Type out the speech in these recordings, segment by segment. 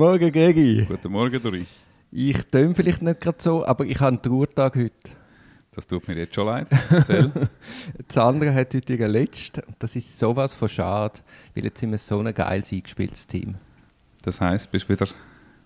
Morgen, Gregi. Guten Morgen, Dori. Ich töne vielleicht nicht gerade so, aber ich habe einen Trauertag heute. Das tut mir jetzt schon leid. Erzähl. Sandra hat heute ihren letzten. Das ist sowas von schade, weil jetzt sind wir so ein geiles eingespieltes Team. Das heisst, bist wieder,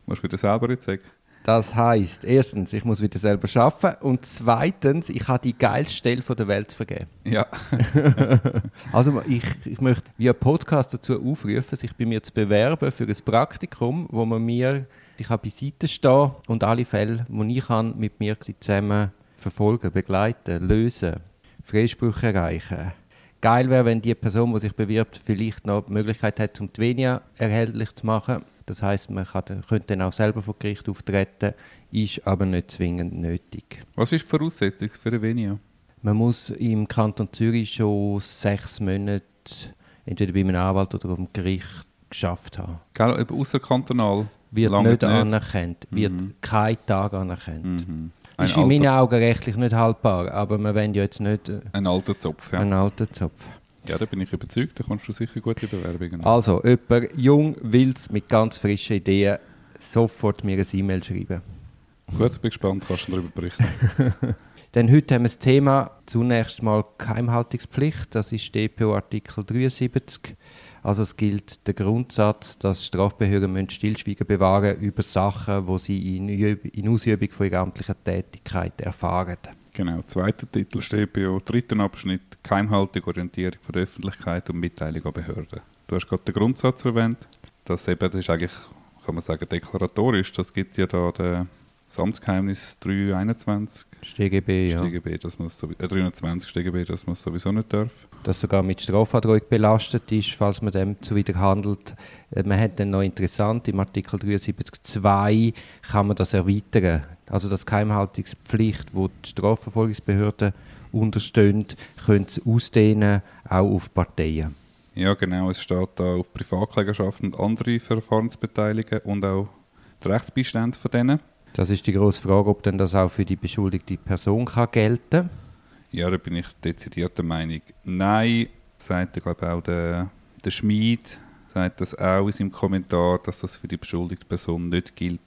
musst du wieder selber jetzt sagen? Das heisst, erstens, ich muss wieder selber arbeiten und zweitens, ich habe die geilste Stelle von der Welt vergeben. Ja. Also ich, ich möchte via Podcast dazu aufrufen, sich bei mir zu bewerben für ein Praktikum, wo man mir, ich habe beiseite stehen und alle Fälle, die ich kann, mit mir zusammen verfolgen, begleiten, lösen, Freisprüche erreichen. Geil wäre, wenn die Person, die sich bewirbt, vielleicht noch die Möglichkeit hat, um die Venia erhältlich zu machen. Das heißt, man kann, könnte dann auch selber vor Gericht auftreten, ist aber nicht zwingend nötig. Was ist die Voraussetzung für eine Venia? Man muss im Kanton Zürich schon sechs Monate entweder bei einem Anwalt oder dem Gericht geschafft haben. Gell, eben außerkantonal? Wird nicht, nicht. anerkannt, wird Mhm. kein Tag anerkannt. Mhm. Ein, Ist in meinen alter, Augen rechtlich nicht haltbar, aber wir wollen ja jetzt nicht äh, ein alter Zopf, ja. einen alten Zopf. Ja, da bin ich überzeugt, da kommst du sicher gute Bewerbungen. Also, jemand jung, wild, mit ganz frischen Ideen, sofort mir ein E-Mail schreiben. Gut, bin gespannt, kannst du darüber berichten. Denn heute haben wir das Thema zunächst mal Geheimhaltungspflicht. Das ist DPO Artikel 73. Also es gilt der Grundsatz, dass Strafbehörden müssen Stillschweigen bewahren über Sachen, wo sie in, Üb- in Ausübung von ihrer amtlichen Tätigkeit erfahren. Genau, zweiter Titel bei dritten Abschnitt Geheimhaltung, Orientierung von der Öffentlichkeit und Mitteilung an Behörden. Du hast gerade den Grundsatz erwähnt. Das, eben, das ist eigentlich, kann man sagen, deklaratorisch. Das gibt ja da der das Amtsgeheimnis 321 StGB, ja. StGB, dass man es sowie- äh, 320 StGB, dass man es sowieso nicht darf. das sogar mit Strafandrohung belastet ist, falls man dem zuwider handelt. Äh, Man hat dann noch interessant, im Artikel 73.2 kann man das erweitern. Also das Geheimhaltungspflicht, wo die Strafverfolgungsbehörden unterstehen, können sie ausdehnen, auch auf Parteien. Ja, genau. Es steht da auf Privatklägerschaften und andere Verfahrensbeteiligungen und auch die Rechtsbeistände von denen. Das ist die grosse Frage, ob denn das auch für die beschuldigte Person kann gelten Ja, da bin ich dezidiert der Meinung. Nein, sagt, glaube ich, auch der, der Schmied, sagt das auch in seinem Kommentar, dass das für die beschuldigte Person nicht gilt.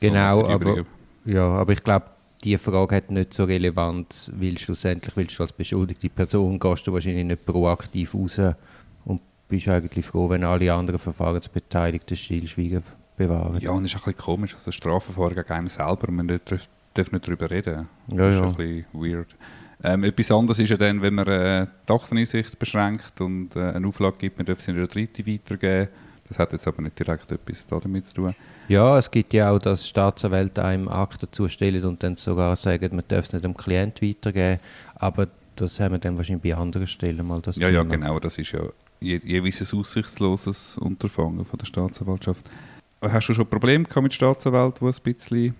Genau, aber-. Ja, aber ich glaube, die Frage hat nicht so Relevanz, weil schlussendlich willst du als beschuldigte Person gehst du wahrscheinlich nicht proaktiv raus und bist eigentlich froh, wenn alle anderen Verfahrensbeteiligten Stillschweigen bewahren. Ja, und es ist ein bisschen komisch, also Strafverfahren gegen einen selber, man nicht, darf, darf nicht darüber reden. Ja, das ist ja. ein bisschen weird. Ähm, etwas anderes ist ja dann, wenn man äh, die Akteneinsicht beschränkt und äh, eine Auflage gibt, man darf sie nicht an Dritte weitergeben. Das hat jetzt aber nicht direkt etwas damit zu tun. Ja, es gibt ja auch, dass Staatsanwälte einem Akten zustellen und dann sogar sagen, man darf es nicht dem Klient weitergeben. Aber das haben wir dann wahrscheinlich bei anderen Stellen mal das Ja, ja, Thema. genau. Das ist ja je, jeweils ein aussichtsloses Unterfangen von der Staatsanwaltschaft. Hast du schon Probleme gehabt mit Staatsanwälten, die ein bisschen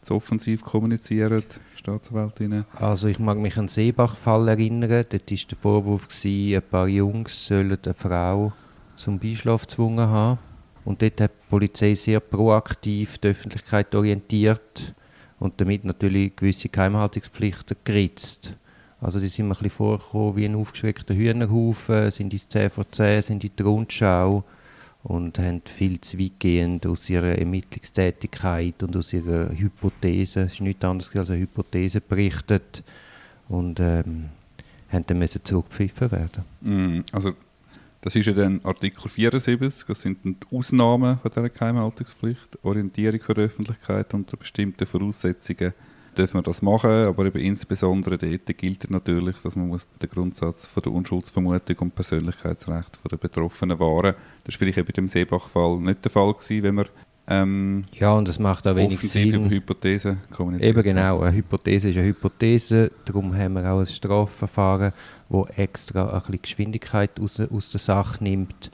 zu offensiv kommunizieren, Staatsanwältinnen? Also ich mag mich an den Seebach-Fall erinnern. Dort war der Vorwurf, gewesen, ein paar Jungs sollen eine Frau zum Beischlaf gezwungen haben. Und dort hat die Polizei sehr proaktiv die Öffentlichkeit orientiert und damit natürlich gewisse Geheimhaltungspflichten geritzt. Also die sind mir ein bisschen vorgekommen wie ein aufgeschreckter Hühnerhaufen, sind ins 10 vor 10, sind in die Rundschau und haben viel zu weitgehend aus ihrer Ermittlungstätigkeit und aus ihrer Hypothese, es ist nichts anderes als eine Hypothese, berichtet und ähm, haben dann müssen zurückgepfiffen werden. Mm, Also, das ist ja dann Artikel 74, das sind die Ausnahmen von dieser Geheimhaltungspflicht, Orientierung die Öffentlichkeit unter bestimmten Voraussetzungen dürfen wir das machen, aber eben insbesondere dort gilt natürlich, dass man muss den Grundsatz von der Unschuldsvermutung und Persönlichkeitsrecht von der Betroffenen wahren. Das war vielleicht eben im Seebach-Fall nicht der Fall gewesen, wenn man ähm, Ja, und es macht auch wenig offensiv über Sinn. Hypothesen kommuniziert. Eben genau, eine Hypothese ist eine Hypothese, darum haben wir auch ein Strafverfahren, wo extra ein bisschen Geschwindigkeit aus, aus der Sache nimmt,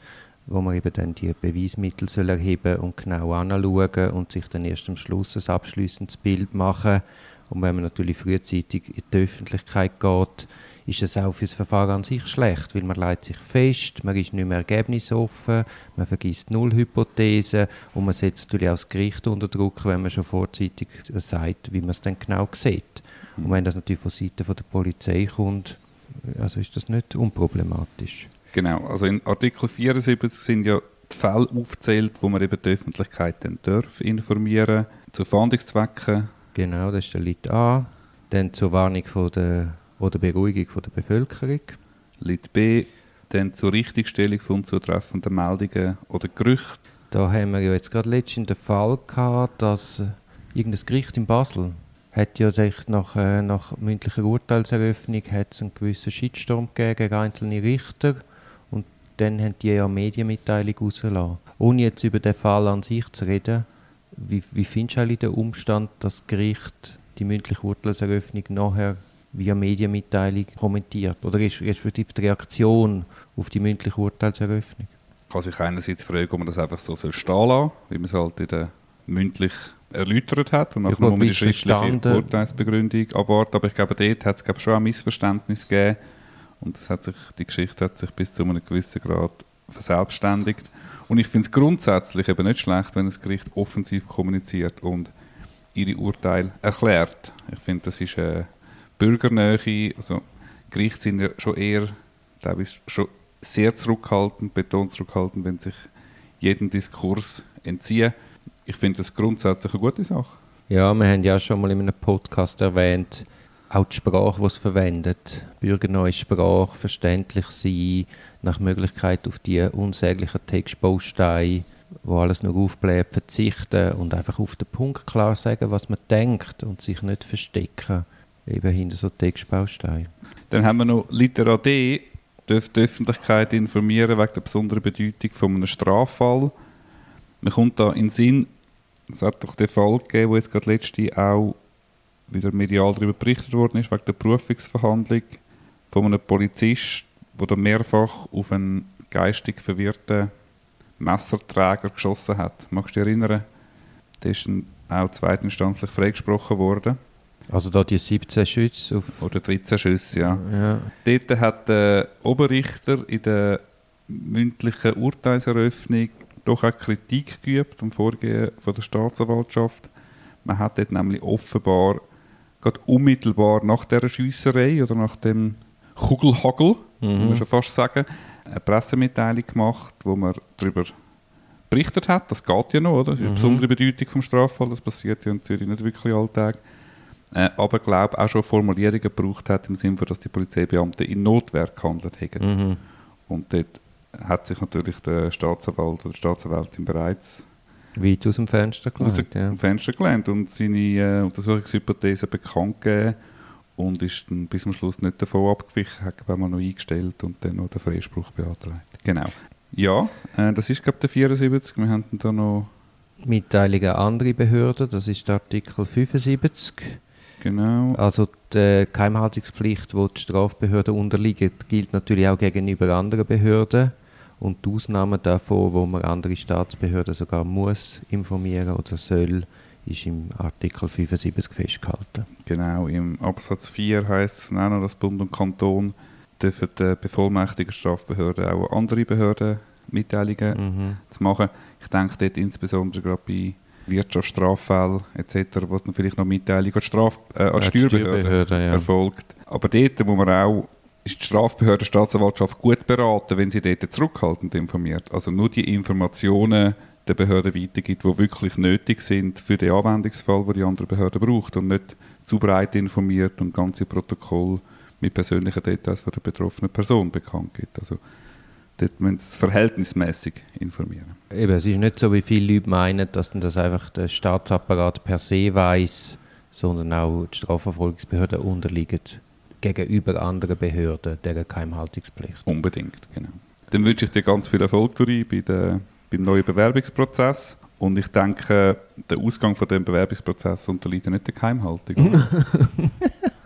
wo man eben dann die Beweismittel soll erheben und genau anschauen und sich dann erst am Schluss ein abschließendes Bild machen. Und wenn man natürlich frühzeitig in die Öffentlichkeit geht, ist es auch für das Verfahren an sich schlecht, weil man leitet sich fest, man ist nicht mehr ergebnisoffen, man vergisst null Hypothesen und man setzt natürlich auch das Gericht unter Druck, wenn man schon vorzeitig sagt, wie man es dann genau sieht. Und wenn das natürlich von Seiten der Polizei kommt, also ist das nicht unproblematisch. Genau, also in Artikel 74 sind ja die Fälle aufzählt, wo man eben die Öffentlichkeit dann darf informieren zu Fahndungszwecken. Genau, das ist der Lit A. Dann zur Warnung von der, oder Beruhigung von der Bevölkerung. Lit B, dann zur Richtigstellung von unzutreffenden Meldungen oder Gerüchten. Da haben wir ja jetzt gerade letztens den Fall gehabt, dass äh, irgendein Gericht in Basel hat ja sich nach, äh, nach mündlicher Urteilseröffnung hat's einen gewissen Shitstorm gegeben gegen einzelne Richter dann haben die ja eine Medienmitteilung rausgelassen. Ohne jetzt über den Fall an sich zu reden, wie, wie findest du eigentlich den Umstand, dass das Gericht die mündliche Urteilseröffnung nachher via Medienmitteilung kommentiert? Oder ist respektive die Reaktion auf die mündliche Urteilseröffnung? kann sich einerseits fragen, ob man das einfach so soll stehen lassen wie man es halt in der mündlich erläutert hat und nachher Ja, muss man die schriftliche verstanden. Urteilsbegründung abwarten. Aber ich glaube, dort hat es glaube ich, schon ein Missverständnis gegeben und das hat sich, die Geschichte hat sich bis zu einem gewissen Grad verselbstständigt. Und ich finde es grundsätzlich eben nicht schlecht, wenn das Gericht offensiv kommuniziert und ihre Urteile erklärt. Ich finde, das ist eine Bürgernähe. Also Gerichte sind ja schon eher, teilweise schon sehr zurückhaltend, betont zurückhaltend, wenn sich jeden Diskurs entziehen. Ich finde das grundsätzlich eine gute Sache. Ja, wir haben ja schon mal in einem Podcast erwähnt, auch die Sprache, die es verwendet. Bürgerneue Sprache, verständlich sein, nach Möglichkeit auf die unsäglichen Textbausteine, wo alles nur aufbleibt, verzichten und einfach auf den Punkt klar sagen, was man denkt und sich nicht verstecken, eben hinter so Textbausteinen. Dann haben wir noch Litera D, dürfen die Öffentlichkeit informieren wegen der besonderen Bedeutung von einem Straffall. Man kommt da in den Sinn, es hat doch den Fall gegeben, wo jetzt gerade letzte auch wieder medial darüber berichtet worden ist, wegen der Berufungsverhandlung von einem Polizist, der mehrfach auf einen geistig verwirrten Messerträger geschossen hat. Magst du dich erinnern? Der ist auch zweitinstanzlich freigesprochen worden. Also da die 17 Schüsse auf... Oder 13 Schüsse, ja. Ja, Dort hat der Oberrichter in der mündlichen Urteilseröffnung doch auch Kritik geübt am Vorgehen von der Staatsanwaltschaft. Man hat dort nämlich offenbar gerade unmittelbar nach der Schiesserei oder nach dem Kugelhagel, muss man schon fast sagen, eine Pressemitteilung gemacht, wo man darüber berichtet hat. Das geht ja noch, oder? Das ist eine besondere Bedeutung vom Straffall. Das passiert ja in Zürich nicht wirklich alltag. Äh, aber glaube auch schon Formulierungen gebraucht hat im Sinne, von, dass die Polizeibeamten in Notwehr gehandelt hätten. mhm. Und dort hat sich natürlich der Staatsanwalt oder Staatsanwältin bereits weit aus dem Fenster aus gelegt. Ja. dem Fenster gelehnt und seine äh, Untersuchungshypothese bekannt gegeben und ist dann bis zum Schluss nicht davon abgewichen, hat ich, noch eingestellt und dann noch den Freispruch beantragt. Genau. Ja, äh, das ist glaube ich der 74. Wir haben da noch, Mitteilungen an andere Behörden, das ist der Artikel 75. genau, Also die Geheimhaltungspflicht, wo die Strafbehörden unterliegen, gilt natürlich auch gegenüber anderen Behörden. Und die Ausnahmen davon, wo man andere Staatsbehörden sogar muss informieren oder soll, ist im Artikel 75 festgehalten. genau, im Absatz 4 heißt es auch noch, dass Bund und Kanton dürfen der bevollmächtigten Strafbehörden auch an andere Behörden Mitteilungen Mhm. zu machen. Ich denke dort insbesondere gerade bei Wirtschaftsstraffällen etc., wo dann vielleicht noch Mitteilung an die, Straf äh, an die Ja, die Steuerbehörde Steuerbehörde, ja. erfolgt. Aber dort muss man auch, ist die Strafbehörde, die Staatsanwaltschaft gut beraten, wenn sie dort zurückhaltend informiert. Also nur die Informationen der Behörde weitergibt, die wirklich nötig sind für den Anwendungsfall, den die andere Behörde braucht und nicht zu breit informiert und ganze Protokoll mit persönlichen Details von der betroffenen Person bekannt gibt. Also dort müssen sie verhältnismäßig informieren. Eben, es ist nicht so, wie viele Leute meinen, dass das einfach der Staatsapparat per se weiß, sondern auch die Strafverfolgungsbehörden unterliegen gegenüber anderen Behörden der Geheimhaltungspflicht. Unbedingt, genau. Dann wünsche ich dir ganz viel Erfolg, bei der, beim neuen Bewerbungsprozess. Und ich denke, der Ausgang von dem Bewerbungsprozess unterliegt ja nicht der Geheimhaltung. oder?